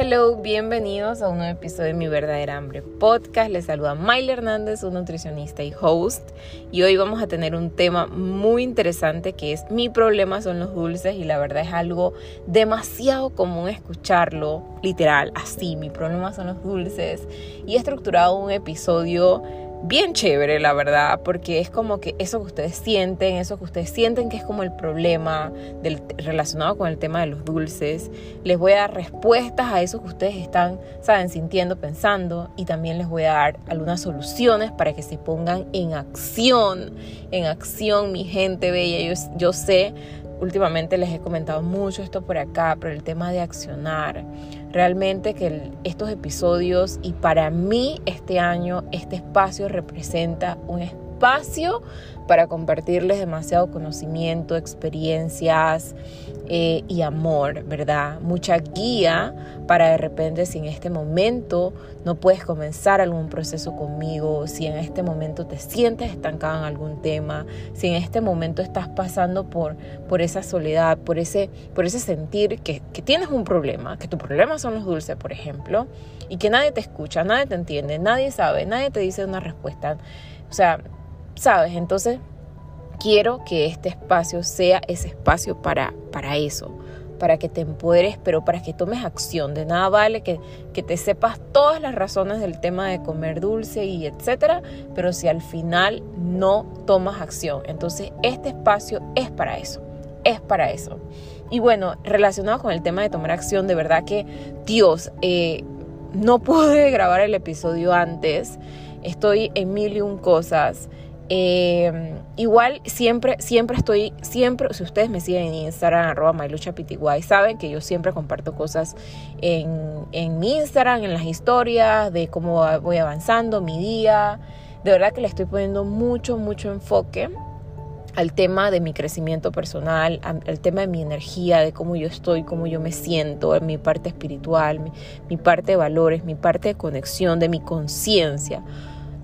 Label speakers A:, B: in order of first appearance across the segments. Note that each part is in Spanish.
A: hello, bienvenidos a un nuevo episodio de Mi Verdadera Hambre Podcast. Les saluda Maile Hernández, un nutricionista y host. Y hoy vamos a tener un tema muy interesante que es mi problema son los dulces y la verdad es algo demasiado común escucharlo, literal, así, mi problema son los dulces. Y he estructurado un episodio bien chévere, la verdad, porque es como que eso que ustedes sienten, eso que ustedes sienten que es como el problema del, relacionado con el tema de los dulces, les voy a dar respuestas a eso que ustedes están, saben, sintiendo, pensando, y también les voy a dar algunas soluciones para que se pongan en acción, en acción, mi gente bella, yo, yo sé últimamente les he comentado mucho esto por acá, pero el tema de accionar. Realmente que estos episodios y para mí este año este espacio representa un espacio para compartirles demasiado conocimiento, experiencias eh, y amor, ¿verdad? Mucha guía para de repente si en este momento no puedes comenzar algún proceso conmigo, si en este momento te sientes estancado en algún tema, si en este momento estás pasando por, por esa soledad, por ese, por ese sentir que, que tienes un problema, que tu problema son los dulces, por ejemplo, y que nadie te escucha, nadie te entiende, nadie sabe, nadie te dice una respuesta. O sea, ¿sabes? Entonces, quiero que este espacio sea ese espacio para, para eso, para que te empoderes, pero para que tomes acción. De nada vale que, que te sepas todas las razones del tema de comer dulce y etcétera, pero si al final no tomas acción. Entonces, este espacio es para eso, es para eso. Y bueno, relacionado con el tema de tomar acción, de verdad que, Dios, eh, no pude grabar el episodio antes. Estoy en mil y un cosas. Eh, igual siempre, siempre estoy, siempre, si ustedes me siguen en Instagram, arroba myluchapitiguay, saben que yo siempre comparto cosas en, en mi Instagram, en las historias, de cómo voy avanzando, mi día. De verdad que le estoy poniendo mucho, mucho enfoque al tema de mi crecimiento personal, al tema de mi energía, de cómo yo estoy, cómo yo me siento, mi parte espiritual, mi, mi parte de valores, mi parte de conexión, de mi conciencia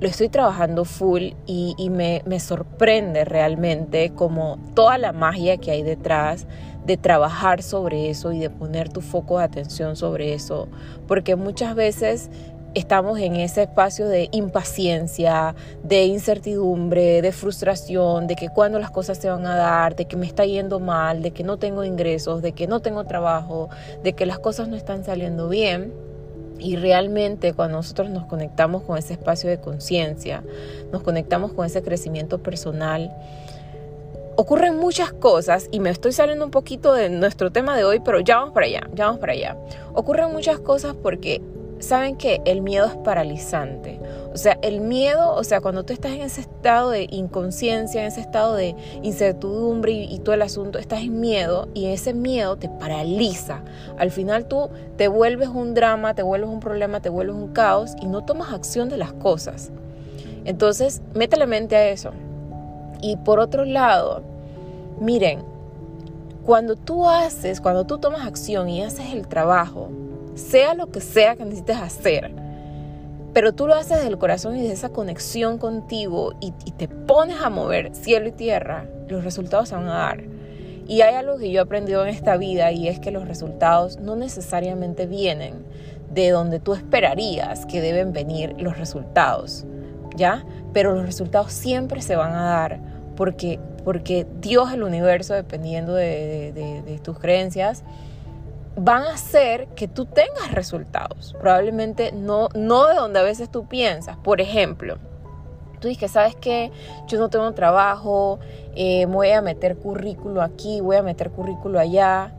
A: lo estoy trabajando full y, me, me, sorprende realmente como toda la magia que hay detrás de trabajar sobre eso y de poner tu foco de atención sobre eso, porque muchas veces estamos en ese espacio de impaciencia, de incertidumbre, de frustración, de que cuando las cosas se van a dar, de que me está yendo mal, de que no tengo ingresos, de que no tengo trabajo, de que las cosas no están saliendo bien. Y realmente cuando nosotros nos conectamos con ese espacio de conciencia, nos conectamos con ese crecimiento personal, ocurren muchas cosas y me estoy saliendo un poquito de nuestro tema de hoy, pero ya vamos para allá, ya vamos para allá. Ocurren muchas cosas porque saben que el miedo es paralizante. O sea, el miedo, o sea, cuando tú estás en ese estado de inconsciencia, en ese estado de incertidumbre y, todo el asunto, estás en miedo y ese miedo te paraliza. Al final tú te vuelves un drama, te vuelves un problema, te vuelves un caos y no tomas acción de las cosas. Entonces, métele mente a eso. Y por otro lado, miren, cuando tú haces, cuando tú tomas acción y haces el trabajo, sea lo que sea que necesites hacer, pero tú lo haces desde el corazón y de esa conexión contigo y, te pones a mover cielo y tierra, los resultados se van a dar. Y hay algo que yo he aprendido en esta vida y es que los resultados no necesariamente vienen de donde tú esperarías que deben venir los resultados, ¿ya? Pero los resultados siempre se van a dar porque, porque Dios, el universo, dependiendo de, de tus creencias, van a hacer que tú tengas resultados. Probablemente no, no de donde a veces tú piensas. Por ejemplo, tú dices, ¿sabes qué? Yo no tengo trabajo, eh, voy a meter currículo aquí, voy a meter currículo allá.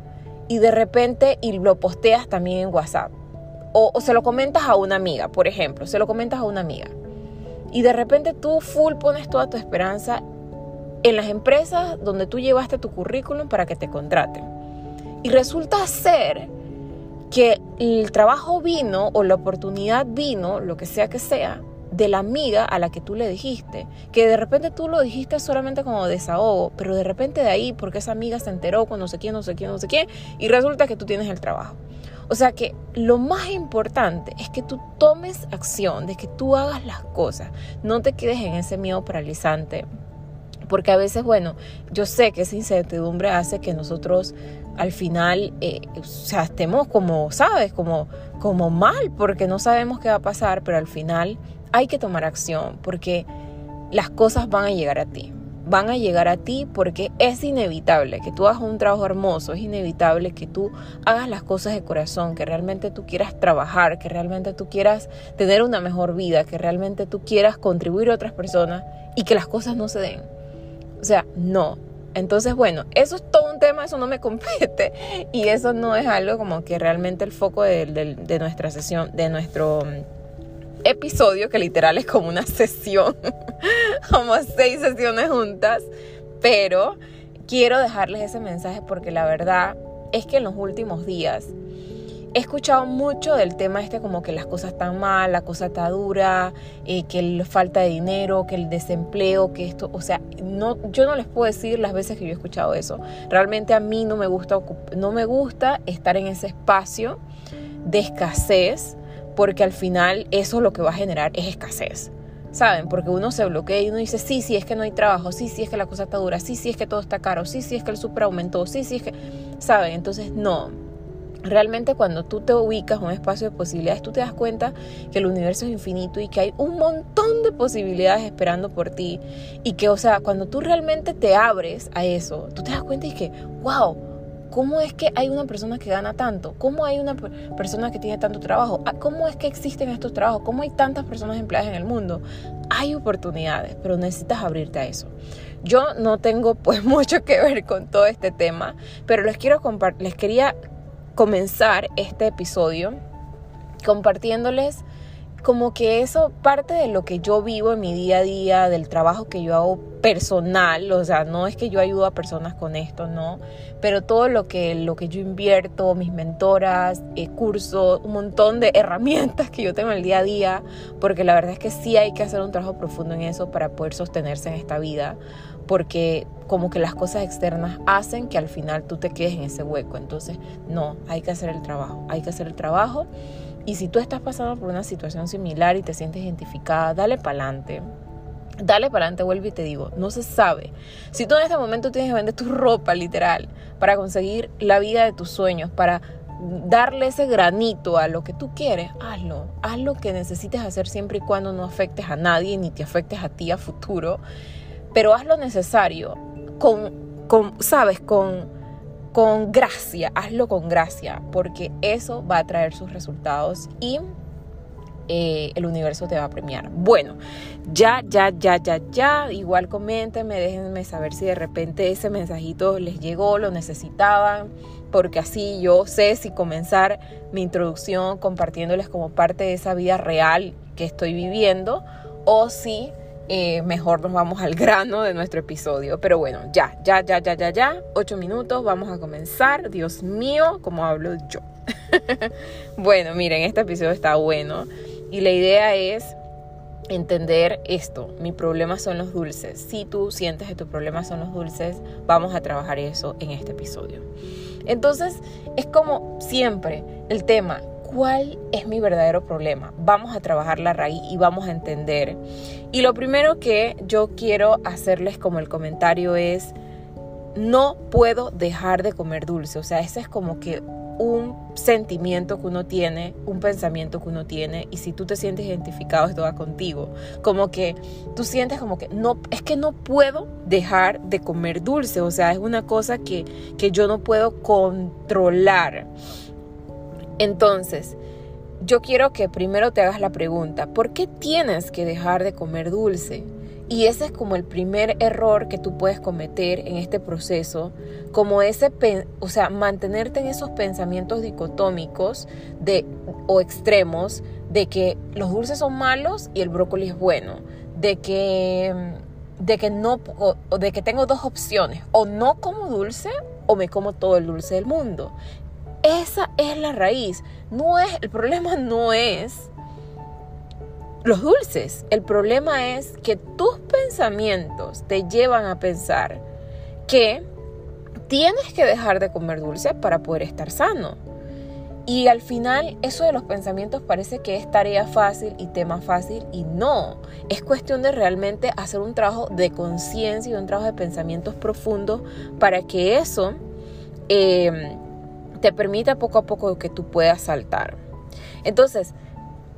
A: Y de repente, y lo posteas también en WhatsApp. O, o se lo comentas a una amiga, por ejemplo, se lo comentas a una amiga. Y de repente tú full pones toda tu esperanza en las empresas donde tú llevaste tu currículum para que te contraten. Y resulta ser que el trabajo vino o la oportunidad vino, lo que sea que sea, de la amiga a la que tú le dijiste. Que de repente tú lo dijiste solamente como desahogo, pero de repente de ahí, porque esa amiga se enteró con no sé quién, no sé quién, no sé quién, y resulta que tú tienes el trabajo. O sea que lo más importante es que tú tomes acción, de que tú hagas las cosas, no te quedes en ese miedo paralizante Porque a veces, bueno, yo sé que esa incertidumbre hace que nosotros al final, eh, o sea, estemos como, ¿sabes? Como, como mal, porque no sabemos qué va a pasar, pero al final hay que tomar acción, porque las cosas van a llegar a ti. Van a llegar a ti porque es inevitable que tú hagas un trabajo hermoso, es inevitable que tú hagas las cosas de corazón, que realmente tú quieras trabajar, que realmente tú quieras tener una mejor vida, que realmente tú quieras contribuir a otras personas y que las cosas no se den. O sea, no. Entonces, bueno, eso es todo un tema, eso no me compete y eso no es algo como que realmente el foco de, nuestra sesión, de nuestro mm, episodio, que literal es como una sesión, como seis sesiones juntas, pero quiero dejarles ese mensaje porque la verdad es que en los últimos días he escuchado mucho del tema este como que las cosas están mal, la cosa está dura, eh, que le falta de dinero, que el desempleo, que esto, o sea, no, yo no les puedo decir las veces que yo he escuchado eso. Realmente a mí no me gusta, no me gusta estar en ese espacio de escasez, porque al final eso lo que va a generar es escasez. ¿Saben? Porque uno se bloquea y uno dice, sí, sí, es que no hay trabajo, sí, sí, es que la cosa está dura, sí, sí, es que todo está caro, sí, sí, es que el super aumentó, sí, sí, es que, ¿saben? Entonces, no, Realmente cuando tú te ubicas en un espacio de posibilidades, tú te das cuenta que el universo es infinito y que hay un montón de posibilidades esperando por ti. Y que, o sea, cuando tú realmente te abres a eso, tú te das cuenta y que, wow, ¿cómo es que hay una persona que gana tanto? ¿Cómo hay una persona que tiene tanto trabajo? Ah, ¿Cómo es que existen estos trabajos? ¿Cómo hay tantas personas empleadas en el mundo? Hay oportunidades, pero necesitas abrirte a eso. Yo no tengo pues mucho que ver con todo este tema, pero les quiero les quería comenzar este episodio compartiéndoles como que eso parte de lo que yo vivo en mi día a día, del trabajo que yo hago personal, o sea, no es que yo ayudo a personas con esto, no, pero todo lo que, lo que yo invierto, mis mentoras, eh, cursos, un montón de herramientas que yo tengo en el día a día, porque la verdad es que sí hay que hacer un trabajo profundo en eso para poder sostenerse en esta vida, porque como que las cosas externas hacen que al final tú te quedes en ese hueco. Entonces, no, hay que hacer el trabajo, hay que hacer el trabajo. Y si tú estás pasando por una situación similar y te sientes identificada, dale para adelante. Dale para adelante, vuelve y te digo, no se sabe. Si tú en este momento tienes que vender tu ropa, literal, para conseguir la vida de tus sueños, para darle ese granito a lo que tú quieres, hazlo. Haz lo que necesites hacer siempre y cuando no afectes a nadie ni te afectes a ti a futuro pero haz lo necesario con, con sabes, con, con gracia, hazlo con gracia, porque eso va a traer sus resultados y eh, el universo te va a premiar. Bueno, ya, ya, ya, ya, ya. Igual coméntenme, déjenme saber si de repente ese mensajito les llegó, lo necesitaban, porque así yo sé si comenzar mi introducción compartiéndoles como parte de esa vida real que estoy viviendo o si eh, mejor nos vamos al grano de nuestro episodio. Pero bueno, ya, ya, ya, ya, ya, ya. Ocho minutos, vamos a comenzar. Dios mío, como hablo yo. bueno, miren, este episodio está bueno. Y la idea es entender esto. Mi problema son los dulces. Si tú sientes que tu problema son los dulces, vamos a trabajar eso en este episodio. Entonces, es como siempre el tema, ¿cuál es mi verdadero problema? Vamos a trabajar la raíz y vamos a entender y lo primero que yo quiero hacerles como el comentario es, no puedo dejar de comer dulce. O sea, ese es como que un sentimiento que uno tiene, un pensamiento que uno tiene, y si tú te sientes identificado, esto va contigo. Como que tú sientes como que no, es que no puedo dejar de comer dulce, o sea, es una cosa que, que yo no puedo controlar. Entonces, yo quiero que primero te hagas la pregunta, ¿por qué tienes que dejar de comer dulce? Y ese es como el primer error que tú puedes cometer en este proceso, como ese, o sea, mantenerte en esos pensamientos dicotómicos de, o extremos de que los dulces son malos y el brócoli es bueno, de que, de que no, o de que tengo dos opciones, o no como dulce o me como todo el dulce del mundo. Esa es la raíz. No es, el problema no es los dulces. El problema es que tus pensamientos te llevan a pensar que tienes que dejar de comer dulce para poder estar sano. Y al final eso de los pensamientos parece que es tarea fácil y tema fácil y no. Es cuestión de realmente hacer un trabajo de conciencia y un trabajo de pensamientos profundos para que eso eh, te permita poco a poco que tú puedas saltar. Entonces,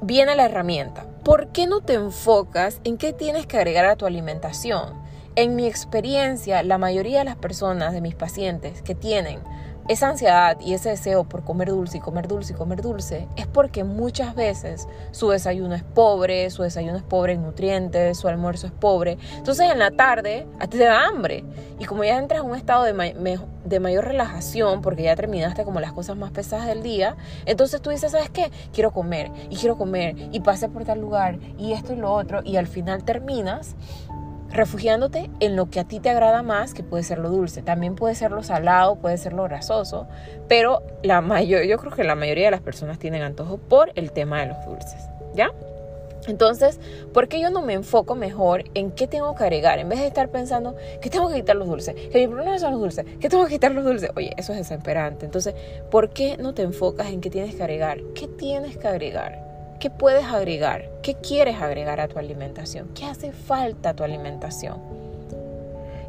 A: viene la herramienta. ¿Por qué no te enfocas en qué tienes que agregar a tu alimentación? En mi experiencia, la mayoría de las personas, de mis pacientes que tienen esa ansiedad y ese deseo por comer dulce y comer dulce y comer dulce es porque muchas veces su desayuno es pobre, su desayuno es pobre en nutrientes, su almuerzo es pobre. Entonces en la tarde a ti te da hambre. Y como ya entras en un estado de, mayor relajación, porque ya terminaste como las cosas más pesadas del día, entonces tú dices, ¿sabes qué? Quiero comer y quiero comer y pasé por tal lugar y esto y lo otro. Y al final terminas refugiándote en lo que a ti te agrada más, que puede ser lo dulce, también puede ser lo salado, puede ser lo grasoso, pero la mayor, yo creo que la mayoría de las personas tienen antojo por el tema de los dulces, ¿ya? Entonces, ¿por qué yo no me enfoco mejor en qué tengo que agregar? En vez de estar pensando que tengo que quitar los dulces, que mi problema son los dulces, que tengo que quitar los dulces. Oye, eso es desesperante. Entonces, ¿por qué no te enfocas en qué tienes que agregar? ¿Qué tienes que agregar? ¿Qué puedes agregar? ¿Qué quieres agregar a tu alimentación? ¿Qué hace falta a tu alimentación?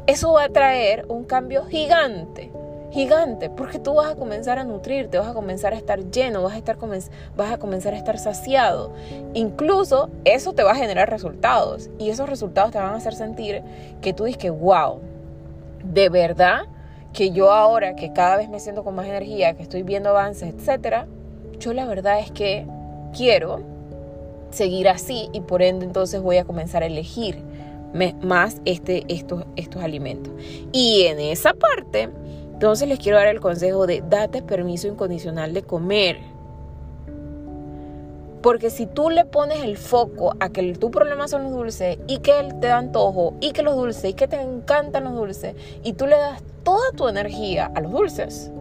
A: Eso va a traer un cambio gigante, gigante, porque tú vas a comenzar a nutrirte, vas a comenzar a estar lleno, vas a, estar, vas a comenzar a estar saciado. Incluso eso te va a generar resultados y esos resultados te van a hacer sentir que tú dices que, wow, de verdad que yo ahora que cada vez me siento con más energía, que estoy viendo avances, etcétera, yo la verdad es que quiero seguir así y por ende entonces voy a comenzar a elegir más este, estos, alimentos. Y en esa parte, entonces les quiero dar el consejo de date permiso incondicional de comer. Porque si tú le pones el foco a que tu problema son los dulces y que él te da antojo y que los dulces y que te encantan los dulces y tú le das toda tu energía a los dulces,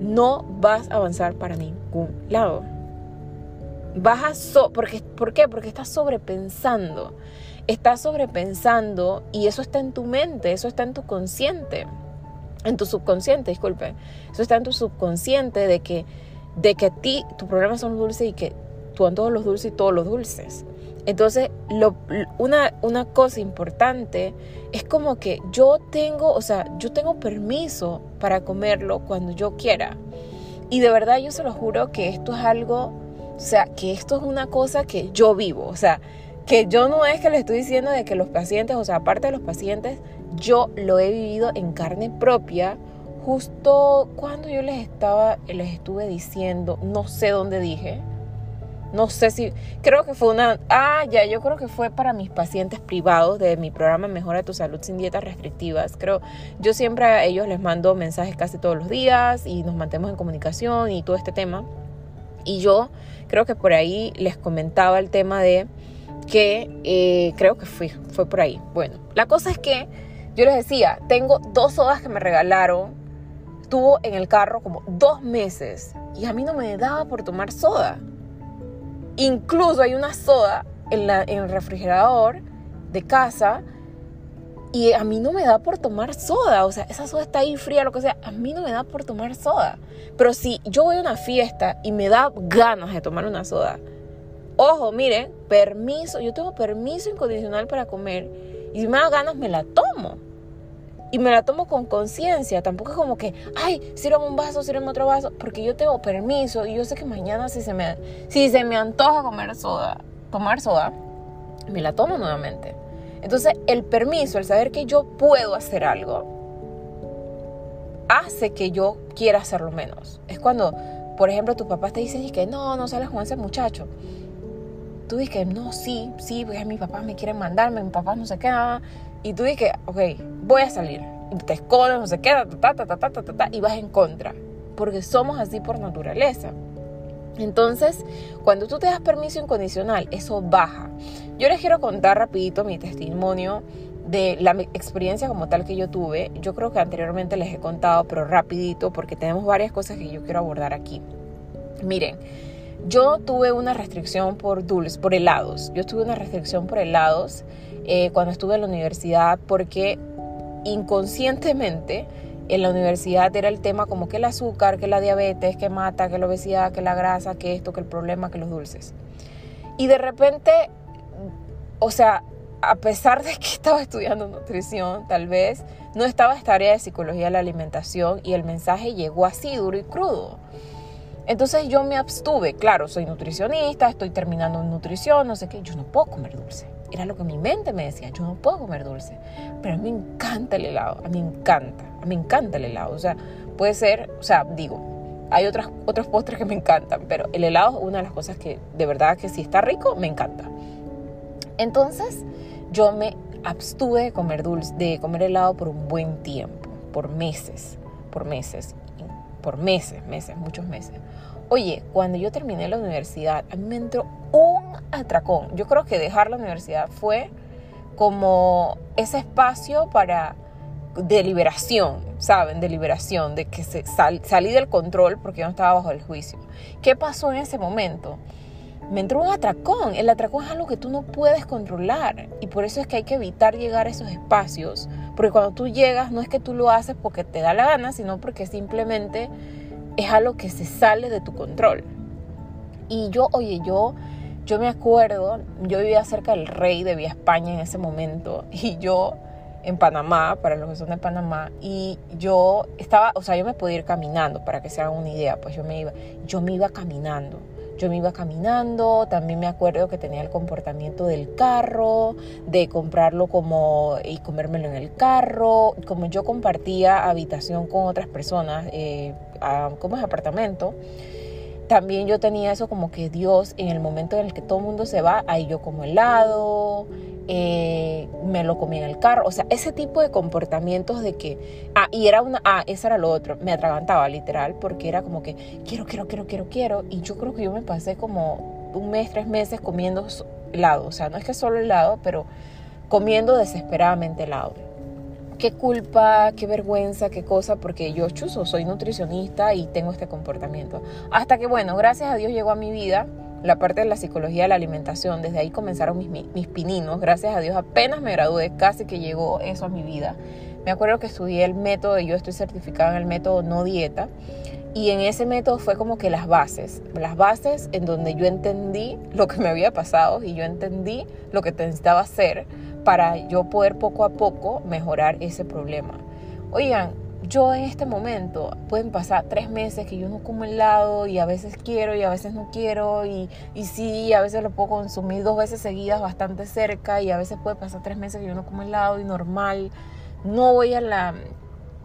A: no vas a avanzar para ningún lado. Vas a so porque, ¿Por qué? Porque estás sobrepensando. Estás sobrepensando y eso está en tu mente, eso está en tu consciente. En tu subconsciente, disculpe. Eso está en tu subconsciente de que, de que a ti tu problema son los dulces y que tú todos los dulces y todos los dulces. Entonces, lo, una, una cosa importante es como que yo tengo, o sea, yo tengo permiso para comerlo cuando yo quiera. Y de verdad yo se lo juro que esto es algo o sea, que esto es una cosa que yo vivo. O sea, que yo no es que le estoy diciendo de que los pacientes, o sea, aparte de los pacientes, yo lo he vivido en carne propia. Justo cuando yo les estaba, les estuve diciendo, no sé dónde dije, no sé si, creo que fue una, ah, ya, yo creo que fue para mis pacientes privados de mi programa Mejora tu Salud sin dietas restrictivas. Creo, yo siempre a ellos les mando mensajes casi todos los días y nos mantenemos en comunicación y todo este tema. Y yo creo que por ahí les comentaba el tema de que eh, creo que fue por ahí. Bueno, la cosa es que yo les decía, tengo dos sodas que me regalaron, tuvo en el carro como dos meses y a mí no me daba por tomar soda. Incluso hay una soda en, la, en el refrigerador de casa y a mí no me da por tomar soda, o sea, esa soda está ahí fría, lo que sea, a mí no me da por tomar soda. Pero si yo voy a una fiesta y me da ganas de tomar una soda, ojo, miren, permiso, yo tengo permiso incondicional para comer y si me da ganas me la tomo. Y me la tomo con conciencia, tampoco es como que, ay, sírvame un vaso, sírvame otro vaso, porque yo tengo permiso y yo sé que mañana si se me, si se me antoja comer soda, tomar soda, me la tomo nuevamente. Entonces, el permiso, el saber que yo puedo hacer algo, hace que yo quiera hacerlo menos. Es cuando, por ejemplo, tus papás te dicen que no, no sales con ese muchacho. Tú dices, no, sí, sí, porque mis papás me quieren mandarme, mis papás no se quedan. Y tú dices, ok, voy a salir. Y te escondes, no se queda, ta, ta, ta, ta, ta, ta, y vas en contra. Porque somos así por naturaleza. Entonces, cuando tú te das permiso incondicional, eso baja. Yo les quiero contar rapidito mi testimonio de la experiencia como tal que yo tuve. Yo creo que anteriormente les he contado, pero rapidito porque tenemos varias cosas que yo quiero abordar aquí. Miren, yo tuve una restricción por dulces, por helados. Yo tuve una restricción por helados eh, cuando estuve en la universidad porque inconscientemente en la universidad era el tema como que el azúcar, que la diabetes, que mata, que la obesidad, que la grasa, que esto, que el problema, que los dulces. Y de repente, o sea, a pesar de que estaba estudiando nutrición, tal vez no estaba esta área de psicología de la alimentación y el mensaje llegó así, duro y crudo. Entonces yo me abstuve, claro, soy nutricionista, estoy terminando en nutrición, no sé qué, yo no puedo comer dulce. Era lo que mi mente me decía, yo no puedo comer dulce. Pero a mí me encanta el helado, a mí me encanta, me encanta el helado. O sea, puede ser, o sea, digo, hay otras, otros postres que me encantan, pero el helado es una de las cosas que de verdad que si está rico, me encanta. Entonces yo me abstuve de comer dulce, de comer helado por un buen tiempo, por meses, por meses, por meses, meses, muchos meses. Oye, cuando yo terminé la universidad, a mí me entró un atracón. Yo creo que dejar la universidad fue como ese espacio para de liberación, ¿saben? De liberación, de que se salí del control porque yo no estaba bajo el juicio. ¿Qué pasó en ese momento? Me entró un atracón. El atracón es algo que tú no puedes controlar y por eso es que hay que evitar llegar a esos espacios, porque cuando tú llegas no es que tú lo haces porque te da la gana, sino porque simplemente es algo que se sale de tu control. Y yo, oye, yo, yo me acuerdo, yo vivía cerca del rey de Vía España en ese momento y yo en Panamá, para los que son de Panamá, y yo estaba, o sea, yo me podía ir caminando, para que se hagan una idea, pues yo me iba, yo me iba caminando. Yo me iba caminando, también me acuerdo que tenía el comportamiento del carro, de comprarlo como y comérmelo en el carro. Como yo compartía habitación con otras personas, eh, como es apartamento, también yo tenía eso como que Dios, en el momento en el que todo el mundo se va, ahí yo como helado, eh, me lo comí en el carro, o sea, ese tipo de comportamientos de que, ah, y era una, ah, eso era lo otro, me atragantaba literal, porque era como que quiero, quiero, quiero, quiero, quiero, y yo creo que yo me pasé como un mes, tres meses comiendo helado, o sea, no es que solo helado, pero comiendo desesperadamente helado qué culpa, qué vergüenza, qué cosa, porque yo chuzo, soy nutricionista y tengo este comportamiento. Hasta que, bueno, gracias a Dios llegó a mi vida la parte de la psicología de la alimentación. Desde ahí comenzaron mis, mis pininos. Gracias a Dios apenas me gradué, casi que llegó eso a mi vida. Me acuerdo que estudié el método, yo estoy certificada en el método no dieta. Y en ese método fue como que las bases, las bases en donde yo entendí lo que me había pasado y yo entendí lo que necesitaba hacer para yo poder poco a poco mejorar ese problema. Oigan, yo en este momento pueden pasar tres meses que yo no como helado y a veces quiero y a veces no quiero y, y sí, a veces lo puedo consumir dos veces seguidas bastante cerca y a veces puede pasar tres meses que yo no como helado y normal. No voy a la,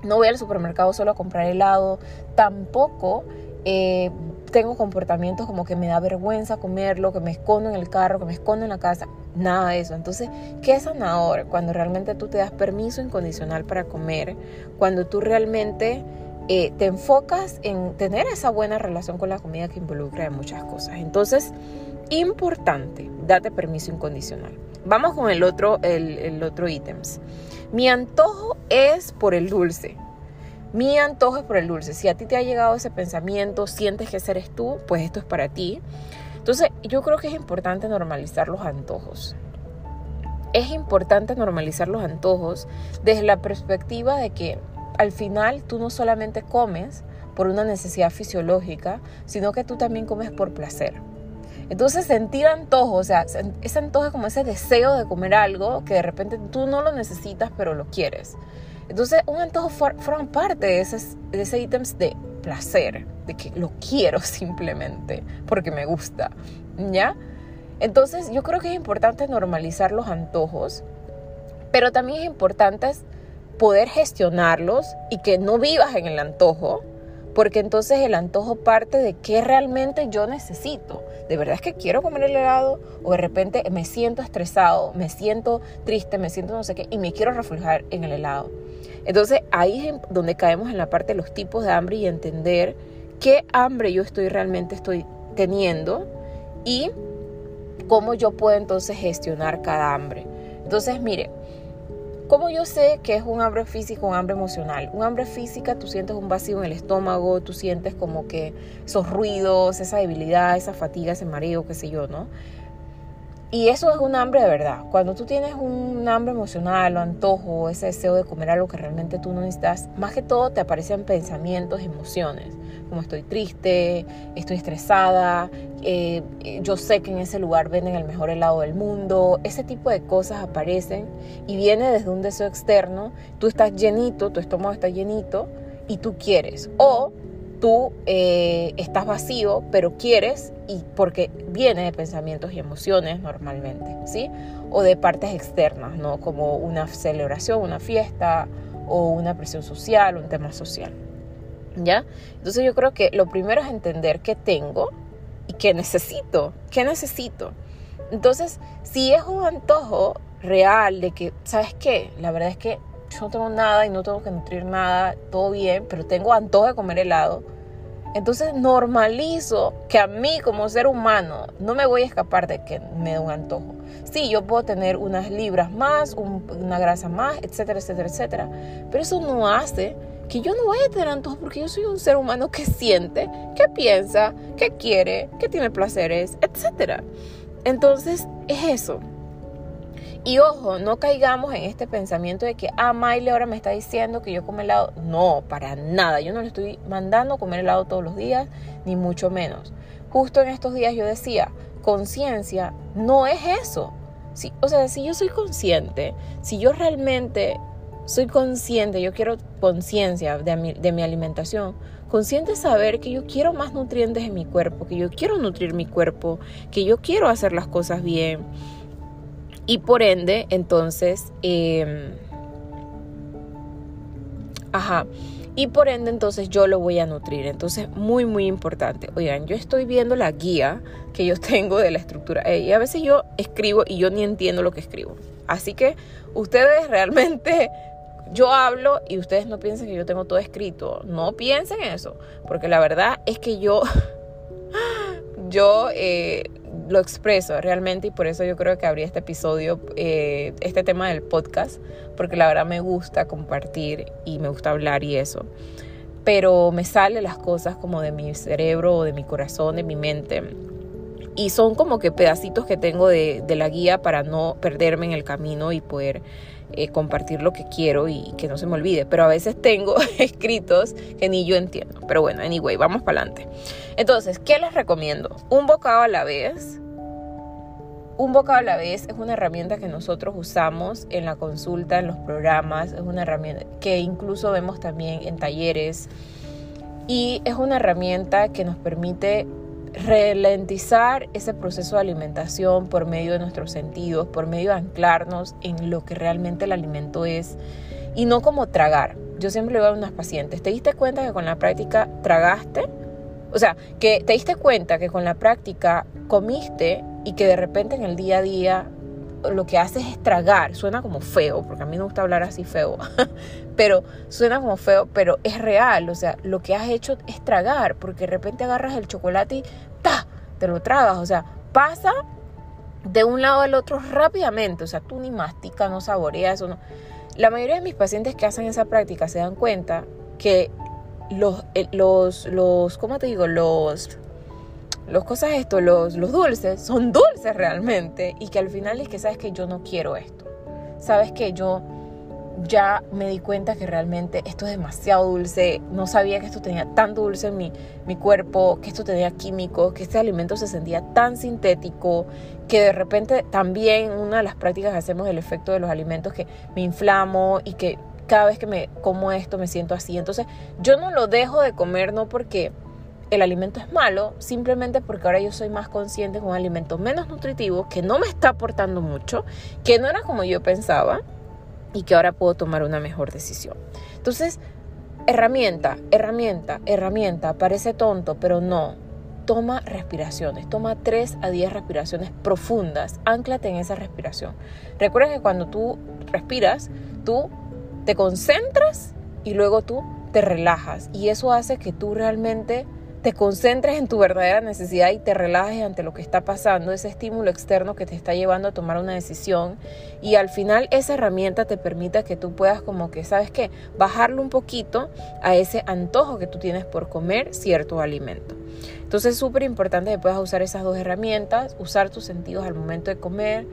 A: no voy al supermercado solo a comprar helado. Tampoco eh, tengo comportamientos como que me da vergüenza comerlo, que me escondo en el carro, que me escondo en la casa, nada de eso. Entonces, ¿qué es sanador? Cuando realmente tú te das permiso incondicional para comer, cuando tú realmente eh, te enfocas en tener esa buena relación con la comida que involucra muchas cosas. Entonces, importante, date permiso incondicional. Vamos con el otro, el, el otro ítems. Mi antojo es por el dulce. Mi antojo es por el dulce. Si a ti te ha llegado ese pensamiento, sientes que eres tú, pues esto es para ti. Entonces, yo creo que es importante normalizar los antojos. Es importante normalizar los antojos desde la perspectiva de que al final tú no solamente comes por una necesidad fisiológica, sino que tú también comes por placer. Entonces sentir antojo, o sea, ese antojo es como ese deseo de comer algo que de repente tú no lo necesitas, pero lo quieres. Entonces, un antojo forma parte de ese, de ese ítems de placer, de que lo quiero simplemente porque me gusta, ¿ya? Entonces, yo creo que es importante normalizar los antojos, pero también es importante poder gestionarlos y que no vivas en el antojo, porque entonces el antojo parte de qué realmente yo necesito. ¿De verdad es que quiero comer el helado? O de repente me siento estresado, me siento triste, me siento no sé qué y me quiero reflejar en el helado. Entonces ahí es donde caemos en la parte de los tipos de hambre y entender qué hambre yo estoy realmente estoy teniendo y cómo yo puedo entonces gestionar cada hambre. Entonces, mire, ¿cómo yo sé que es un hambre físico, un hambre emocional? Un hambre física, tú sientes un vacío en el estómago, tú sientes como que esos ruidos, esa debilidad, esa fatiga, ese mareo, qué sé yo, ¿no? Y eso es un hambre de verdad. Cuando tú tienes un hambre emocional o antojo, ese deseo de comer algo que realmente tú no necesitas, más que todo te aparecen pensamientos, emociones, como estoy triste, estoy estresada, eh, yo sé que en ese lugar venden el mejor helado del mundo, ese tipo de cosas aparecen y viene desde un deseo externo, tú estás llenito, tu estómago está llenito y tú quieres. O tú eh, estás vacío, pero quieres y porque viene de pensamientos y emociones normalmente, ¿sí? O de partes externas, ¿no? Como una celebración, una fiesta o una presión social, un tema social. ¿Ya? Entonces yo creo que lo primero es entender qué tengo y qué necesito, qué necesito. Entonces, si es un antojo real de que, ¿sabes qué? La verdad es que yo no tengo nada y no tengo que nutrir nada, todo bien, pero tengo antojo de comer helado. Entonces normalizo que a mí como ser humano no me voy a escapar de que me dé un antojo. Sí, yo puedo tener unas libras más, una grasa más, etcétera, etcétera, etcétera. Pero eso no hace que yo no vaya a tener antojo porque yo soy un ser humano que siente, que piensa, que quiere, que tiene placeres, etcétera. Entonces es eso. Y ojo, no caigamos en este pensamiento de que, ah, Miley ahora me está diciendo que yo come helado. No, para nada. Yo no le estoy mandando comer helado todos los días, ni mucho menos. Justo en estos días yo decía, conciencia no es eso. Sí, o sea, si yo soy consciente, si yo realmente soy consciente, yo quiero conciencia de mi, de mi alimentación, consciente saber que yo quiero más nutrientes en mi cuerpo, que yo quiero nutrir mi cuerpo, que yo quiero hacer las cosas bien y por ende, entonces, em, ajá, y por ende entonces yo lo voy a nutrir. Entonces, muy, muy importante. Oigan, yo estoy viendo la guía que yo tengo de la estructura eh, y a veces yo escribo y yo ni entiendo lo que escribo. Así que ustedes realmente, yo hablo y ustedes no piensen que yo tengo todo escrito. No piensen eso, porque la verdad es que yo, yo eh, lo expreso realmente y por eso yo creo que abrí este episodio, eh, este tema del podcast, porque la verdad me gusta compartir y me gusta hablar y eso. Pero me salen las cosas como de mi cerebro o de mi corazón, de mi mente. Y son como que pedacitos que tengo de, de la guía para no perderme en el camino y poder eh, compartir lo que quiero y que no se me olvide. Pero a veces tengo escritos que ni yo entiendo. Pero bueno, anyway, vamos para adelante. Entonces, ¿qué les recomiendo? Un bocado a la vez. Un bocado a la vez es una herramienta que nosotros usamos en la consulta, en los programas. Es una herramienta que incluso vemos también en talleres. Y es una herramienta que nos permite ralentizar ese proceso de alimentación por medio de nuestros sentidos, por medio de anclarnos en lo que realmente el alimento es y no como tragar. Yo siempre le digo a unas pacientes, ¿te diste cuenta que con la práctica tragaste? O sea, que te diste cuenta que con la práctica comiste y que de repente en el día a día lo que haces es tragar. Suena como feo, porque a mí me gusta hablar así feo, pero suena como feo, pero es real. O sea, lo que has hecho es tragar, porque de repente agarras el chocolate y ¡ta! te lo tragas. O sea, pasa de un lado al otro rápidamente. O sea, tú ni masticas, no saboreas. no. La mayoría de mis pacientes que hacen esa práctica se dan cuenta que los, eh, los, los ¿cómo te digo? Los los cosas esto, los, los dulces, son dulces realmente y que al final es que sabes que yo no quiero esto. Sabes que yo ya me di cuenta que realmente esto es demasiado dulce, no sabía que esto tenía tanto dulce en mi, mi cuerpo, que esto tenía químicos, que este alimento se sentía tan sintético, que de repente también una de las prácticas que hacemos el efecto de los alimentos que me inflamo y que cada vez que me como esto me siento así. Entonces yo no lo dejo de comer no porque el alimento es malo, simplemente porque ahora yo soy más consciente con un alimento menos nutritivo, que no me está aportando mucho, que no era como yo pensaba y que ahora puedo tomar una mejor decisión. Entonces, herramienta, herramienta, herramienta, parece tonto, pero no. Toma respiraciones, toma 3 a 10 respiraciones profundas, anclate en esa respiración. Recuerda que cuando tú respiras, tú te concentras y luego tú te relajas y eso hace que tú realmente te concentres en tu verdadera necesidad y te relajes ante lo que está pasando, ese estímulo externo que te está llevando a tomar una decisión y al final esa herramienta te permita que tú puedas como que, ¿sabes qué? Bajarlo un poquito a ese antojo que tú tienes por comer cierto alimento. Entonces es súper importante que puedas usar esas dos herramientas, usar tus sentidos al momento de comer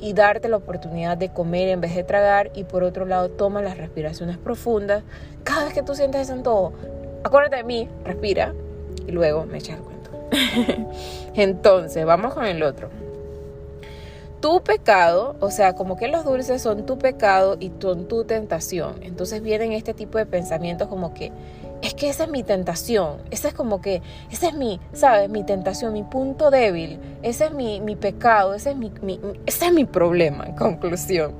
A: y darte la oportunidad de comer en vez de tragar y por otro lado toma las respiraciones profundas. Cada vez que tú sientes ese antojo, acuérdate de mí, respira y luego me echas el cuento. Entonces, vamos con el otro tu pecado, o sea, como que los dulces son tu pecado y son tu tentación. Entonces vienen este tipo de pensamientos como que, es que esa es mi tentación, esa es como que, ese es mi, ¿sabes? Mi tentación, mi punto débil, ese es mi, mi pecado, ese es mi, ese es mi problema, en conclusión.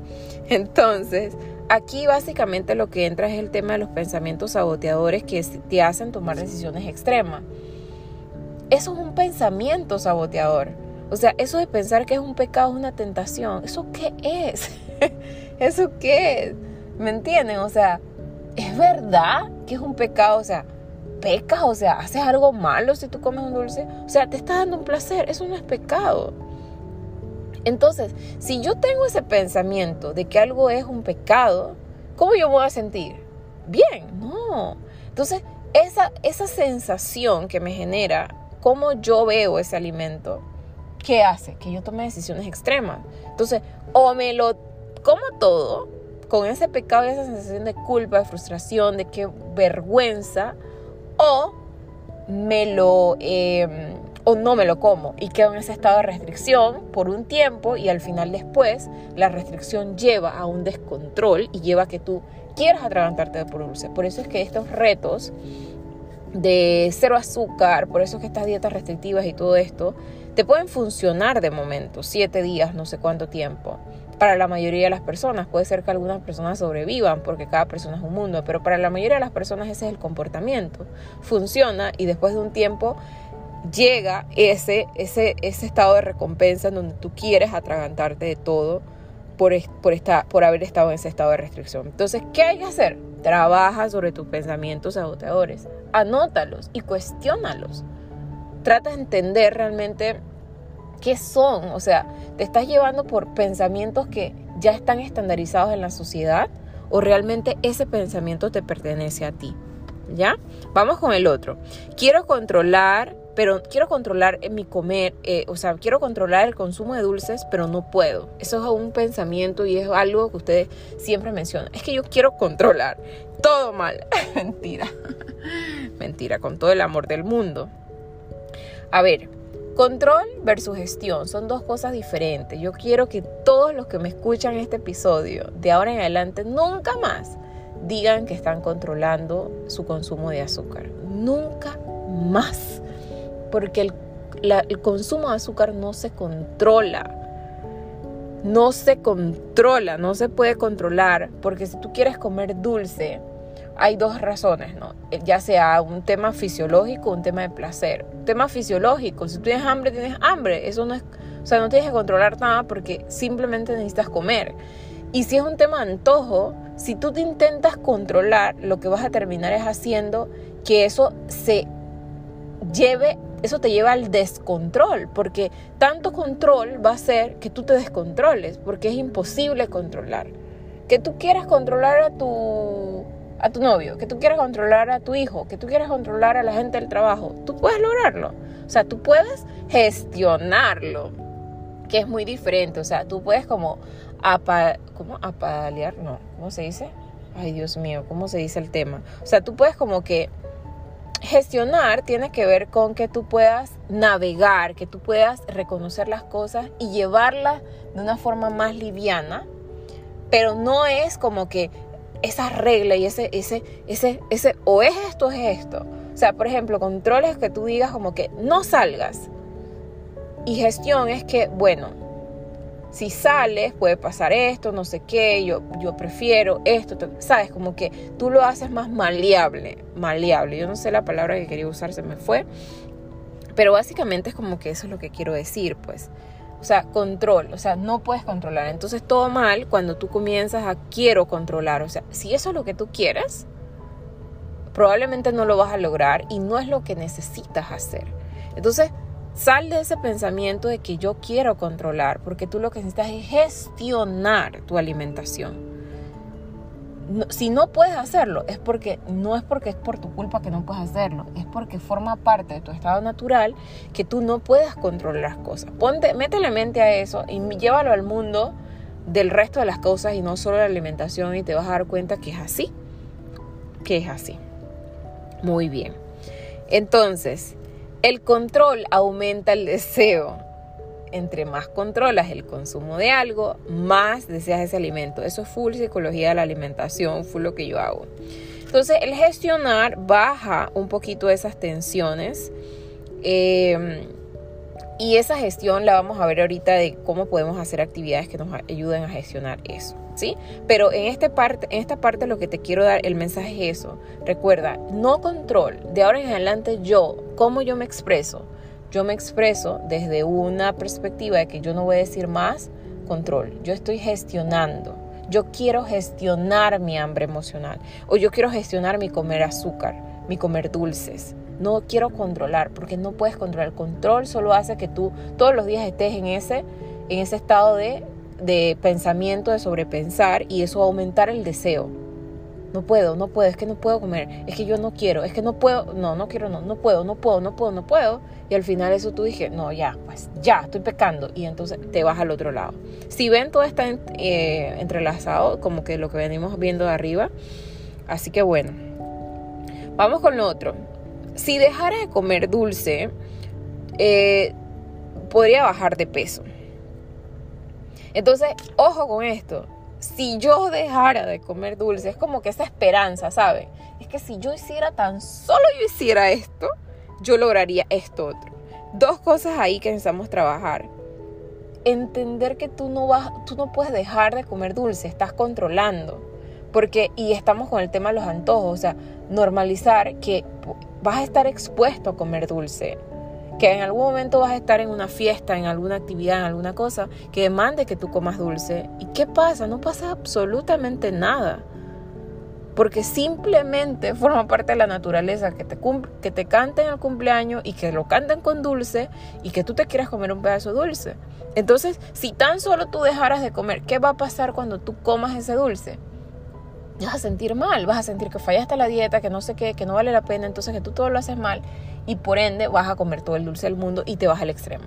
A: Entonces, aquí básicamente lo que entra es el tema de los pensamientos saboteadores que te hacen tomar decisiones extremas. Eso es un pensamiento saboteador. O sea, eso de pensar que es un pecado, es una tentación, ¿eso qué es? ¿Eso qué es? ¿Me entienden? O sea, ¿es verdad que es un pecado? O sea, pecas, o sea, haces algo malo si tú comes un dulce. O sea, te está dando un placer, eso no es pecado. Entonces, si yo tengo ese pensamiento de que algo es un pecado, ¿cómo yo voy a sentir? Bien, no. Entonces, esa, esa sensación que me genera, cómo yo veo ese alimento, ¿qué hace? Que yo tome decisiones extremas. Entonces, o me lo como todo, con ese pecado y esa sensación de culpa, de frustración, de qué vergüenza, o me lo... Em, o no me lo como y quedo en ese estado de restricción por un tiempo y al final después la restricción lleva a un descontrol y lleva a que tú quieras atragantarte por dulce. Por eso es que estos retos de cero azúcar, por eso es que estas dietas restrictivas y todo esto, te pueden funcionar de momento, siete días, no sé cuánto tiempo. Para la mayoría de las personas, puede ser que algunas personas sobrevivan porque cada persona es un mundo, pero para la mayoría de las personas ese es el comportamiento. Funciona y después de un tiempo llega ese, ese, ese estado de recompensa en donde tú quieres atragantarte de todo por, por, por haber estado en ese estado de restricción. Entonces, ¿qué hay que hacer? Trabaja sobre tus pensamientos agotadores, anótalos y cuestiónalos trata de entender realmente qué son. O sea, te estás llevando por pensamientos que ya están estandarizados en la sociedad o realmente ese pensamiento te pertenece a ti. ¿Ya? Vamos con el otro. Quiero controlar, pero quiero controlar mi comer, eh, o sea, quiero controlar el consumo de dulces, pero no puedo. Eso es un pensamiento y es algo que ustedes siempre mencionan. Es que yo quiero controlar. Todo mal. Mentira. Mentira, con todo el amor del mundo. A ver, control versus gestión son dos cosas diferentes. Yo quiero que todos los que me escuchan este episodio, de ahora en adelante, nunca más digan que están controlando su consumo de azúcar. Nunca más. Porque el, el consumo de azúcar no se controla no se controla, no se puede controlar, porque si tú quieres comer dulce, hay dos razones, ¿no? Ya sea un tema fisiológico o un tema de placer. tema fisiológico, si tú tienes hambre, tienes hambre. Eso no es, o sea, no tienes que controlar nada porque simplemente necesitas comer. Y si es un tema de antojo, si tú te intentas controlar, lo que vas a terminar es haciendo que eso se lleve, eso te lleva al descontrol, porque tanto control va a hacer que tú te descontroles, porque es imposible controlar. Que tú quieras controlar a tu a tu novio, que tú quieras controlar a tu hijo, que tú quieras controlar a la gente del trabajo, tú puedes lograrlo. O sea, tú puedes gestionarlo, que es muy diferente. O sea, tú puedes como, apa, ¿cómo? apalear, no, ¿cómo se dice? Ay, Dios mío, ¿cómo se dice el tema? O sea, tú puedes como que gestionar tiene que ver con que tú puedas navegar, que tú puedas reconocer las cosas y llevarlas de una forma más liviana, pero no es como que esa regla y ese, ese, ese, ese, o es esto o es esto. O sea, por ejemplo, controles que tú digas como que no salgas. Y gestión es que, bueno, si sales puede pasar esto, no sé qué, yo, yo prefiero esto, sabes, como que tú lo haces más maleable, maleable. Yo no sé la palabra que quería usar, se me fue. Pero básicamente es como que eso es lo que quiero decir, pues. O sea, control, o sea, no puedes controlar. Entonces todo mal cuando tú comienzas a quiero controlar. O sea, si eso es lo que tú quieres, probablemente no lo vas a lograr y no es lo que necesitas hacer. Entonces, sal de ese pensamiento de que yo quiero controlar, porque tú lo que necesitas es gestionar tu alimentación. si no puedes hacerlo, es porque no es porque es por tu culpa que no puedes hacerlo, es porque forma parte de tu estado natural que tú no puedes controlar las cosas. Ponte, métele mente a eso y llévalo al mundo del resto de las cosas y no solo la alimentación y te vas a dar cuenta que es así, que es así. Muy bien. Entonces, el control aumenta el deseo entre más controlas el consumo de algo, más deseas ese alimento. Eso es full psicología de la alimentación, full lo que yo hago. Entonces, el gestionar baja un poquito esas tensiones. Em, y esa gestión la vamos a ver ahorita de cómo podemos hacer actividades que nos ayuden a gestionar eso. ¿Sí? Pero en, este parte, en esta parte lo que te quiero dar, el mensaje es eso. Recuerda, no control. De ahora en adelante yo, cómo yo me expreso, yo me expreso desde una perspectiva de que yo no voy a decir más control, yo estoy gestionando. Yo quiero gestionar mi hambre emocional o yo quiero gestionar mi comer azúcar, mi comer dulces. No quiero controlar porque no puedes controlar. El control solo hace que tú todos los días estés en ese, en ese estado de, de pensamiento, de sobrepensar y eso va a aumentar el deseo no puedo, no puedo, es que no puedo comer, es que yo no quiero, es que no puedo, no, no quiero, no, no puedo, no puedo, no puedo, no puedo. Y al final eso tú dije, no, ya, pues ya, estoy pecando. Y entonces te vas al otro lado. Si ven, todo está eh, entrelazado, como que lo que venimos viendo de arriba. Así que bueno, vamos con lo otro. Si dejara de comer dulce, eh, podría bajar de peso. Entonces, ojo con esto si yo dejara de comer dulce, es como que esa esperanza, ¿sabe? Es que si yo hiciera tan solo yo hiciera esto, yo lograría esto otro. Dos cosas ahí que necesitamos trabajar. Entender que tú no vas, tú no puedes dejar de comer dulce, estás controlando. Porque, y estamos con el tema de los antojos, o sea, normalizar que vas a estar expuesto a comer dulce que en algún momento vas a estar en una fiesta, en alguna actividad, en alguna cosa que demande que tú comas dulce. ¿Y qué pasa? No pasa absolutamente nada. Porque simplemente forma parte de la naturaleza que te, que te canten el cumpleaños y que lo canten con dulce y que tú te quieras comer un pedazo dulce. Entonces, si tan solo tú dejaras de comer, ¿qué va a pasar cuando tú comas ese dulce? Vas a sentir mal, vas a sentir que fallaste la dieta, que no sé qué, que no vale la pena, entonces que tú todo lo haces mal y por ende vas a comer todo el dulce del mundo y te vas al extremo.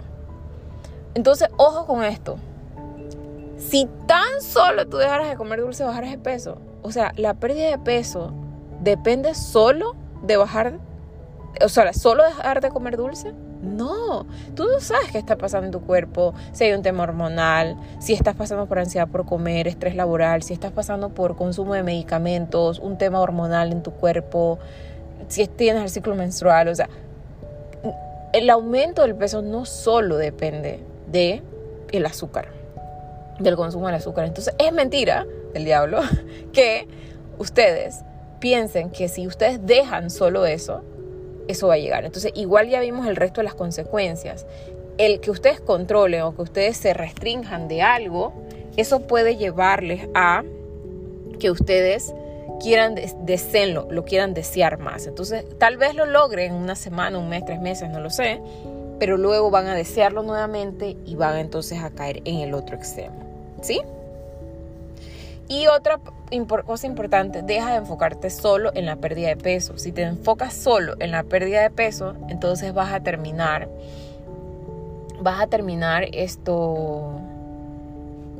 A: Entonces, ojo con esto. Si tan solo tú dejaras de comer dulce, bajaras de peso. O sea, la pérdida de peso depende solo de bajar, o sea, solo dejar de comer dulce. No, tú no sabes qué está pasando en tu cuerpo, si hay un tema hormonal, si estás pasando por ansiedad por comer, estrés laboral, si estás pasando por consumo de medicamentos, un tema hormonal en tu cuerpo, si tienes el ciclo menstrual, o sea, el aumento del peso no solo depende de el azúcar, del consumo del azúcar. Entonces, es mentira del diablo que ustedes piensen que si ustedes dejan solo eso, eso va a llegar. Entonces, igual ya vimos el resto de las consecuencias. El que ustedes controlen o que ustedes se restrinjan de algo, eso puede llevarles a que ustedes quieran deseenlo, lo quieran desear más. Entonces, tal vez lo logren en una semana, un mes, tres meses, no lo sé, pero luego van a desearlo nuevamente y van entonces a caer en el otro extremo. ¿Sí? Y otra cosa importante, deja de enfocarte solo en la pérdida de peso. Si te enfocas solo en la pérdida de peso, entonces vas a terminar, vas a terminar esto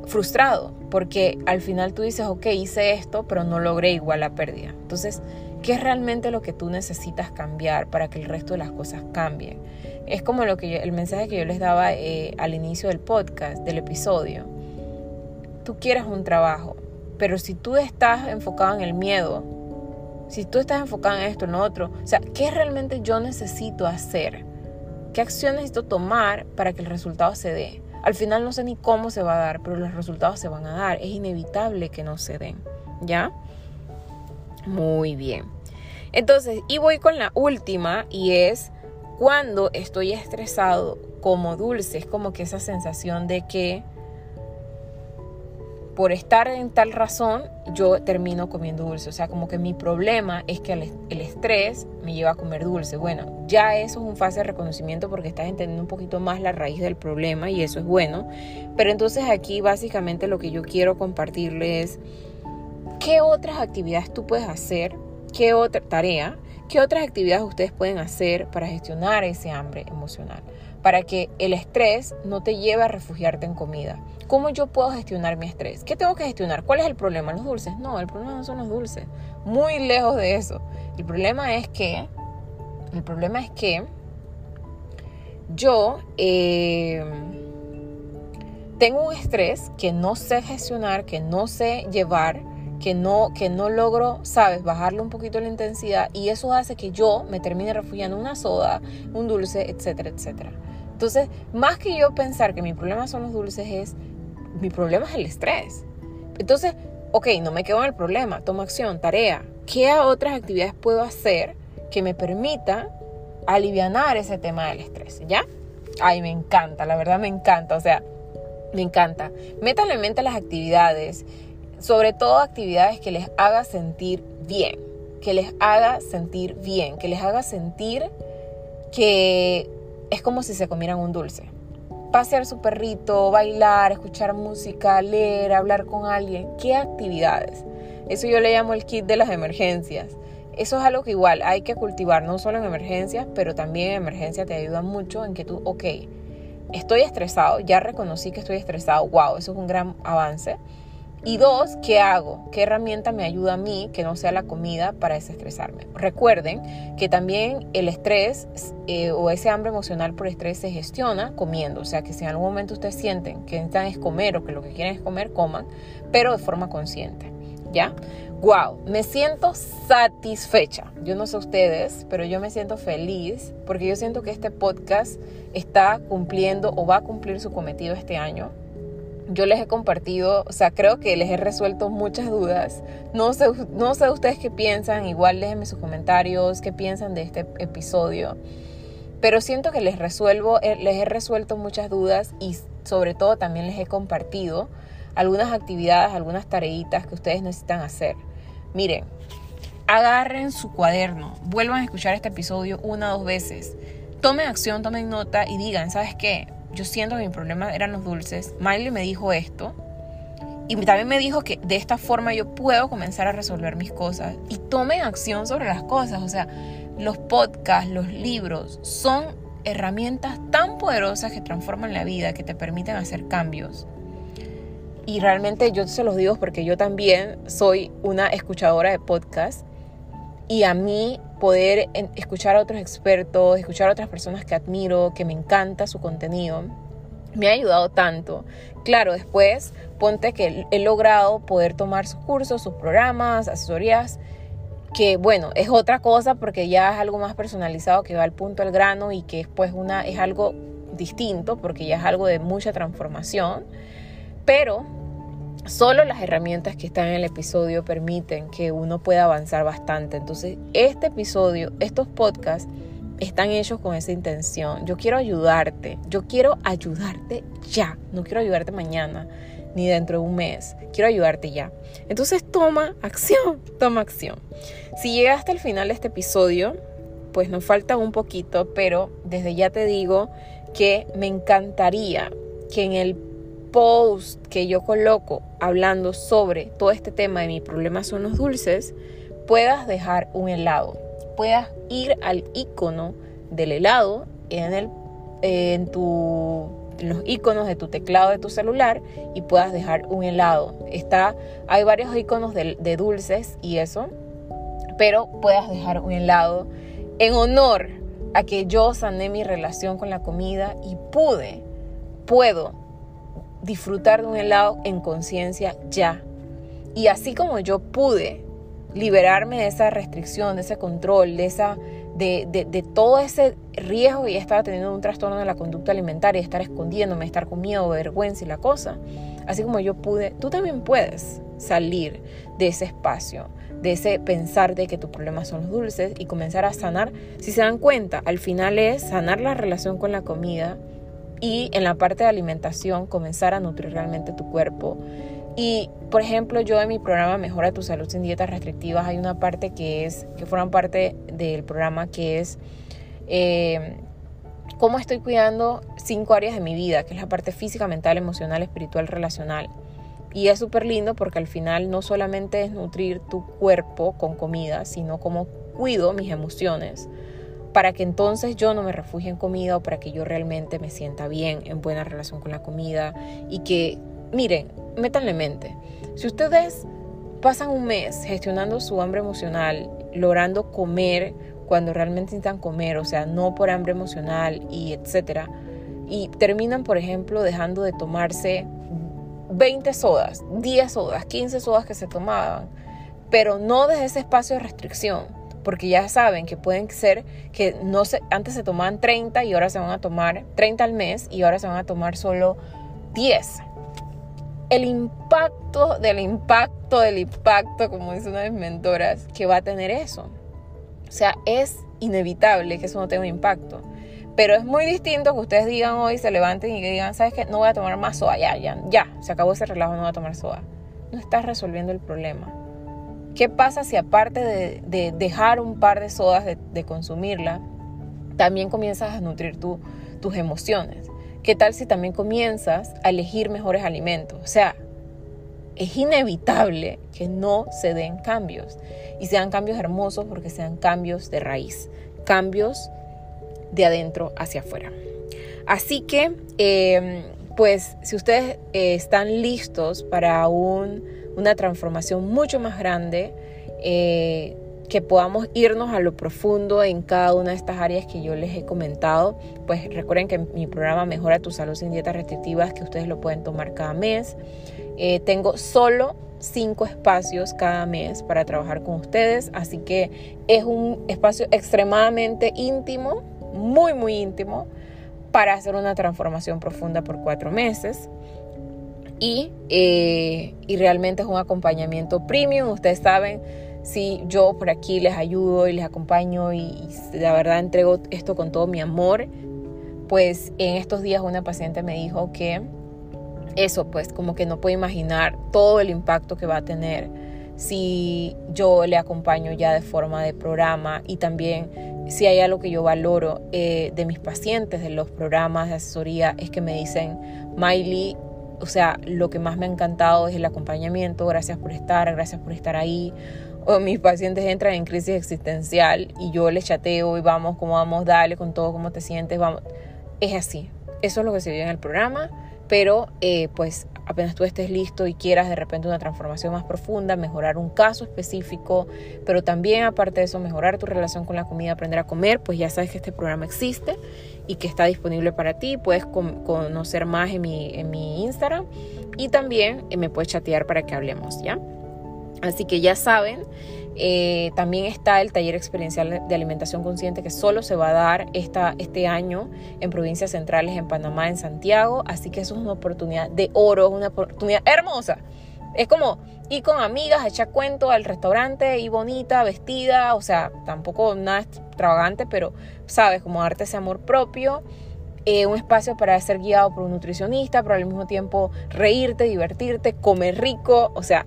A: frustrado, porque al final tú dices, ok, hice esto, pero no logré igual la pérdida. Entonces, ¿qué es realmente lo que tú necesitas cambiar para que el resto de las cosas cambien? Es como lo que el mensaje que yo les daba eh, al inicio del podcast, del episodio. Tú quieres un trabajo, pero si tú estás enfocado en el miedo, si tú estás enfocado en esto, en lo otro, o sea, ¿qué realmente yo necesito hacer? ¿Qué acción necesito tomar para que el resultado se dé? Al final no sé ni cómo se va a dar, pero los resultados se van a dar. Es inevitable que no se den. ¿Ya? Muy bien. Entonces, y voy con la última y es cuando estoy estresado como dulce. Es como que esa sensación de que por estar en tal razón, yo termino comiendo dulce. O sea, como que mi problema es que el, estrés me lleva a comer dulce. Bueno, ya eso es un fase de reconocimiento porque estás entendiendo un poquito más la raíz del problema y eso es bueno. Pero entonces aquí básicamente lo que yo quiero compartirles es ¿qué otras actividades tú puedes hacer? ¿Qué otra tarea? ¿Qué otras actividades ustedes pueden hacer para gestionar ese hambre emocional? Para que el estrés no te lleve a refugiarte en comida. ¿Cómo yo puedo gestionar mi estrés? ¿Qué tengo que gestionar? ¿Cuál es el problema? ¿Los dulces? No, el problema no son los dulces. Muy lejos de eso. El problema es que, el problema es que yo eh, tengo un estrés que no sé gestionar, que no sé llevar, que no, que no logro, sabes, bajarle un poquito la intensidad y eso hace que yo me termine refugiando en una soda, un dulce, etcétera, etcétera. Entonces, más que yo pensar que mi problema son los dulces es, mi problema es el estrés. Entonces, ok, no me quedo en el problema, tomo acción, tarea. ¿Qué otras actividades puedo hacer que me permita aliviar ese tema del estrés? ¿Ya? Ay, me encanta, la verdad me encanta. O sea, me encanta. Métanle en mente las actividades, sobre todo actividades que les haga sentir bien, que les haga sentir bien, que les haga sentir que es como si se comieran un dulce. Pasear su perrito, bailar, escuchar música, leer, hablar con alguien. ¿Qué actividades? Eso yo le llamo el kit de las emergencias. Eso es algo que igual hay que cultivar, no solo en emergencias, pero también en emergencia te ayuda mucho en que tú, ok, estoy estresado, ya reconocí que estoy estresado, wow, eso es un gran avance. Y dos, ¿qué hago? ¿Qué herramienta me ayuda a mí que no sea la comida para desestresarme? Recuerden que también el estrés eh, o ese hambre emocional por estrés se gestiona comiendo. O sea que si en algún momento ustedes sienten que necesitan es comer o que lo que quieren es comer, coman, pero de forma consciente. ¿Ya? Wow, me siento satisfecha. Yo no sé ustedes, pero yo me siento feliz porque yo siento que este podcast está cumpliendo o va a cumplir su cometido este año. Yo les he compartido, o sea, creo que les he resuelto muchas dudas. No sé, no sé ustedes qué piensan, igual déjenme sus comentarios, qué piensan de este episodio. Pero siento que les resuelvo, eh, les he resuelto muchas dudas y sobre todo también les he compartido algunas actividades, algunas tareitas que ustedes necesitan hacer. Miren, agarren su cuaderno, vuelvan a escuchar este episodio una o dos veces, tomen acción, tomen nota y digan, ¿sabes qué? Yo siento que mi problema eran los dulces. Miley me dijo esto. Y también me dijo que de esta forma yo puedo comenzar a resolver mis cosas. Y tomen acción sobre las cosas. O sea, los podcasts, los libros son herramientas tan poderosas que transforman la vida, que te permiten hacer cambios. Y realmente yo se los digo porque yo también soy una escuchadora de podcast y a mí poder escuchar a otros expertos, escuchar a otras personas que admiro, que me encanta su contenido, me ha ayudado tanto. Claro, después ponte que he logrado poder tomar sus cursos, sus programas, asesorías, que bueno, es otra cosa porque ya es algo más personalizado que va al punto al grano y que después una es algo distinto porque ya es algo de mucha transformación pero solo las herramientas que están en el episodio permiten que uno pueda avanzar bastante. Entonces, este episodio, estos podcasts, están hechos con esa intención. Yo quiero ayudarte, yo quiero ayudarte ya, no quiero ayudarte mañana ni dentro de un mes, quiero ayudarte ya. Entonces toma acción, toma acción. Si llegaste al final de este episodio, pues nos falta un poquito, pero desde ya te digo que me encantaría que en el post que yo coloco hablando sobre todo este tema de mi problema son los dulces, puedas dejar un helado. Puedas ir al icono del helado en, el, en, tu, los iconos de tu teclado de tu celular y puedas dejar un helado. Está, hay varios iconos de, de dulces y eso, pero puedas dejar un helado en honor a que yo sané mi relación con la comida y pude, puedo disfrutar de un helado en conciencia ya. Y así como yo pude liberarme de esa restricción, de ese control, de, esa, de, de, todo ese riesgo y estaba teniendo un trastorno de la conducta alimentaria, estar escondiéndome, estar con miedo, vergüenza y la cosa, así como yo pude, tú también puedes salir de ese espacio, de ese pensar de que tu problema son los dulces y comenzar a sanar. Si se dan cuenta, al final es sanar la relación con la comida, y en la parte de alimentación comenzar a nutrir realmente tu cuerpo. Y, por ejemplo, yo en mi programa Mejora tu salud sin dietas restrictivas hay una parte que es, que forman parte del programa que es eh, cómo estoy cuidando cinco áreas de mi vida, que es la parte física, mental, emocional, espiritual, relacional. Y es súper lindo porque al final no solamente es nutrir tu cuerpo con comida, sino como cuido mis emociones para que entonces yo no me refugie en comida o para que yo realmente me sienta bien, en buena relación con la comida y que, miren, métanle mente, si ustedes pasan un mes gestionando su hambre emocional, logrando comer cuando realmente necesitan comer, o sea, no por hambre emocional y etcétera, y terminan, por ejemplo, dejando de tomarse 20 sodas, 10 sodas, 15 sodas que se tomaban, pero no desde ese espacio de restricción, porque ya saben que pueden ser que no se, antes se tomaban 30 y ahora se van a tomar 30 al mes y ahora se van a tomar solo 10. El impacto del impacto del impacto, como dice una de mis mentoras, que va a tener eso. O sea, es inevitable que eso no tenga un impacto. Pero es muy distinto que ustedes digan hoy, se levanten y digan, ¿sabes qué? No voy a tomar más soda, ya, ya, ya, se acabó ese relajo, no voy a tomar soda. No estás resolviendo el problema. ¿Qué pasa si aparte de, dejar un par de sodas de, consumirla, también comienzas a nutrir tus emociones? ¿Qué tal si también comienzas a elegir mejores alimentos? O sea, es inevitable que no se den cambios y sean cambios hermosos porque sean cambios de raíz, cambios de adentro hacia afuera. Así que, eh, pues, si ustedes eh, están listos para un una transformación mucho más grande, eh, que podamos irnos a lo profundo en cada una de estas áreas que yo les he comentado. Pues recuerden que mi programa Mejora tu salud sin dietas restrictivas, que ustedes lo pueden tomar cada mes. Eh, tengo solo cinco espacios cada mes para trabajar con ustedes, así que es un espacio extremadamente íntimo, muy, muy íntimo, para hacer una transformación profunda por cuatro meses. Eh, y, realmente es un acompañamiento premium. Ustedes saben, si yo por aquí les ayudo y les acompaño y, y la verdad entrego esto con todo mi amor, pues en estos días una paciente me dijo que eso, pues como que no puede imaginar todo el impacto que va a tener si yo le acompaño ya de forma de programa y también si hay algo que yo valoro eh, de mis pacientes, de los programas de asesoría, es que me dicen, Miley, o sea, lo que más me ha encantado es el acompañamiento, gracias por estar, gracias por estar ahí. O mis pacientes entran en crisis existencial y yo les chateo y vamos, cómo vamos, dale con todo, cómo te sientes, vamos. Es así, eso es lo que se vive en el programa, pero eh, pues apenas tú estés listo y quieras de repente una transformación más profunda, mejorar un caso específico, pero también aparte de eso mejorar tu relación con la comida, aprender a comer, pues ya sabes que este programa existe y que está disponible para ti. Puedes conocer más en mi, en mi Instagram y también eh, me puedes chatear para que hablemos, ¿ya? Así que ya saben, eh, también está el taller experiencial de alimentación consciente que solo se va a dar esta, este año en provincias centrales, en Panamá, en Santiago. Así que eso es una oportunidad de oro, una oportunidad hermosa. Es como ir con amigas, echar cuento al restaurante, y bonita, vestida, o sea, tampoco nada extravagante, pero sabes, como darte ese amor propio. Eh, un espacio para ser guiado por un nutricionista, pero al mismo tiempo reírte, divertirte, comer rico, o sea,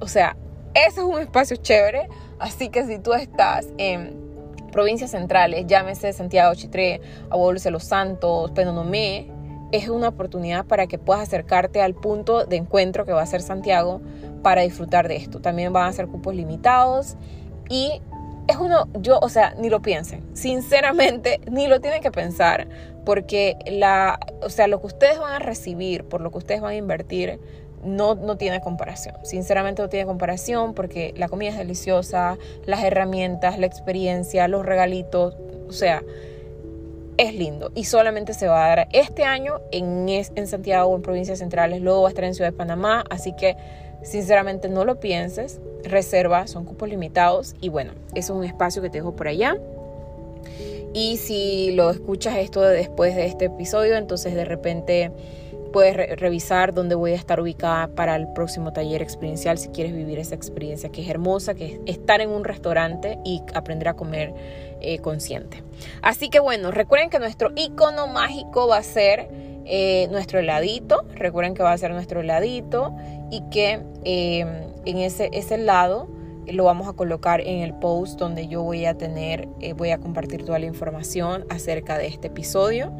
A: o sea, ese es un espacio chévere. Así que si tú estás en provincias centrales, llámese Santiago, Chitré, Abuelos de los Santos, Penonomé, es una oportunidad para que puedas acercarte al punto de encuentro que va a ser Santiago para disfrutar de esto. También van a ser cupos limitados y es uno, yo, o sea, ni lo piensen, sinceramente, ni lo tienen que pensar, porque la, o sea, lo que ustedes van a recibir, por lo que ustedes van a invertir, no, no tiene comparación. Sinceramente no tiene comparación porque la comida es deliciosa, las herramientas, la experiencia, los regalitos, o sea, es lindo y solamente se va a dar este año en, en Santiago, en provincias centrales, luego va a estar en Ciudad de Panamá, así que sinceramente no lo pienses, reserva, son cupos limitados y bueno, eso es un espacio que te dejo por allá. Y si lo escuchas esto después de este episodio, entonces de repente puedes revisar dónde voy a estar ubicada para el próximo taller experiencial si quieres vivir esa experiencia que es hermosa, que es estar en un restaurante y aprender a comer eh, consciente. Así que bueno, recuerden que nuestro icono mágico va a ser eh, nuestro heladito, recuerden que va a ser nuestro heladito y que em, en ese, ese lado lo vamos a colocar en el post donde yo voy a tener, eh, voy a compartir toda la información acerca de este episodio.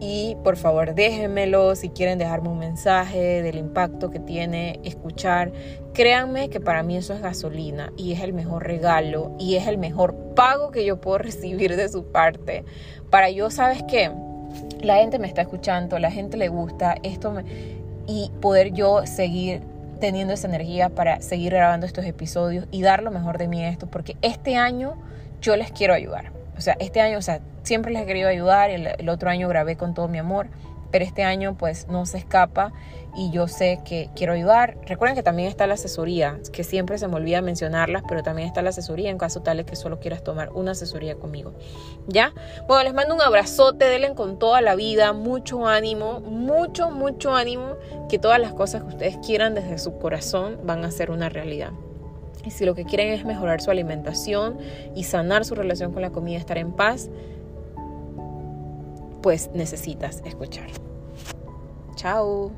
A: Y por favor déjenmelo si quieren dejarme un mensaje del impacto que tiene escuchar. Créanme que para mí eso es gasolina y es el mejor regalo y es el mejor pago que yo puedo recibir de su parte. Para yo, ¿sabes qué? La gente me está escuchando, la gente le gusta esto y poder yo seguir teniendo esa energía para seguir grabando estos episodios y dar lo mejor de mí a esto, porque este año yo les quiero ayudar. O sea, este año, o sea, siempre les he querido ayudar, el, otro año grabé con todo mi amor, pero este año pues no se escapa y yo sé que quiero ayudar. Recuerden que también está la asesoría, que siempre se me olvida mencionarlas, pero también está la asesoría en caso tal que solo quieras tomar una asesoría conmigo. ¿Ya? Bueno, les mando un abrazote, denle con toda la vida, mucho ánimo, mucho, mucho ánimo, que todas las cosas que ustedes quieran desde su corazón van a ser una realidad. Y si lo que quieren es mejorar su alimentación y sanar su relación con la comida, estar en paz, pues necesitas escuchar. Chao.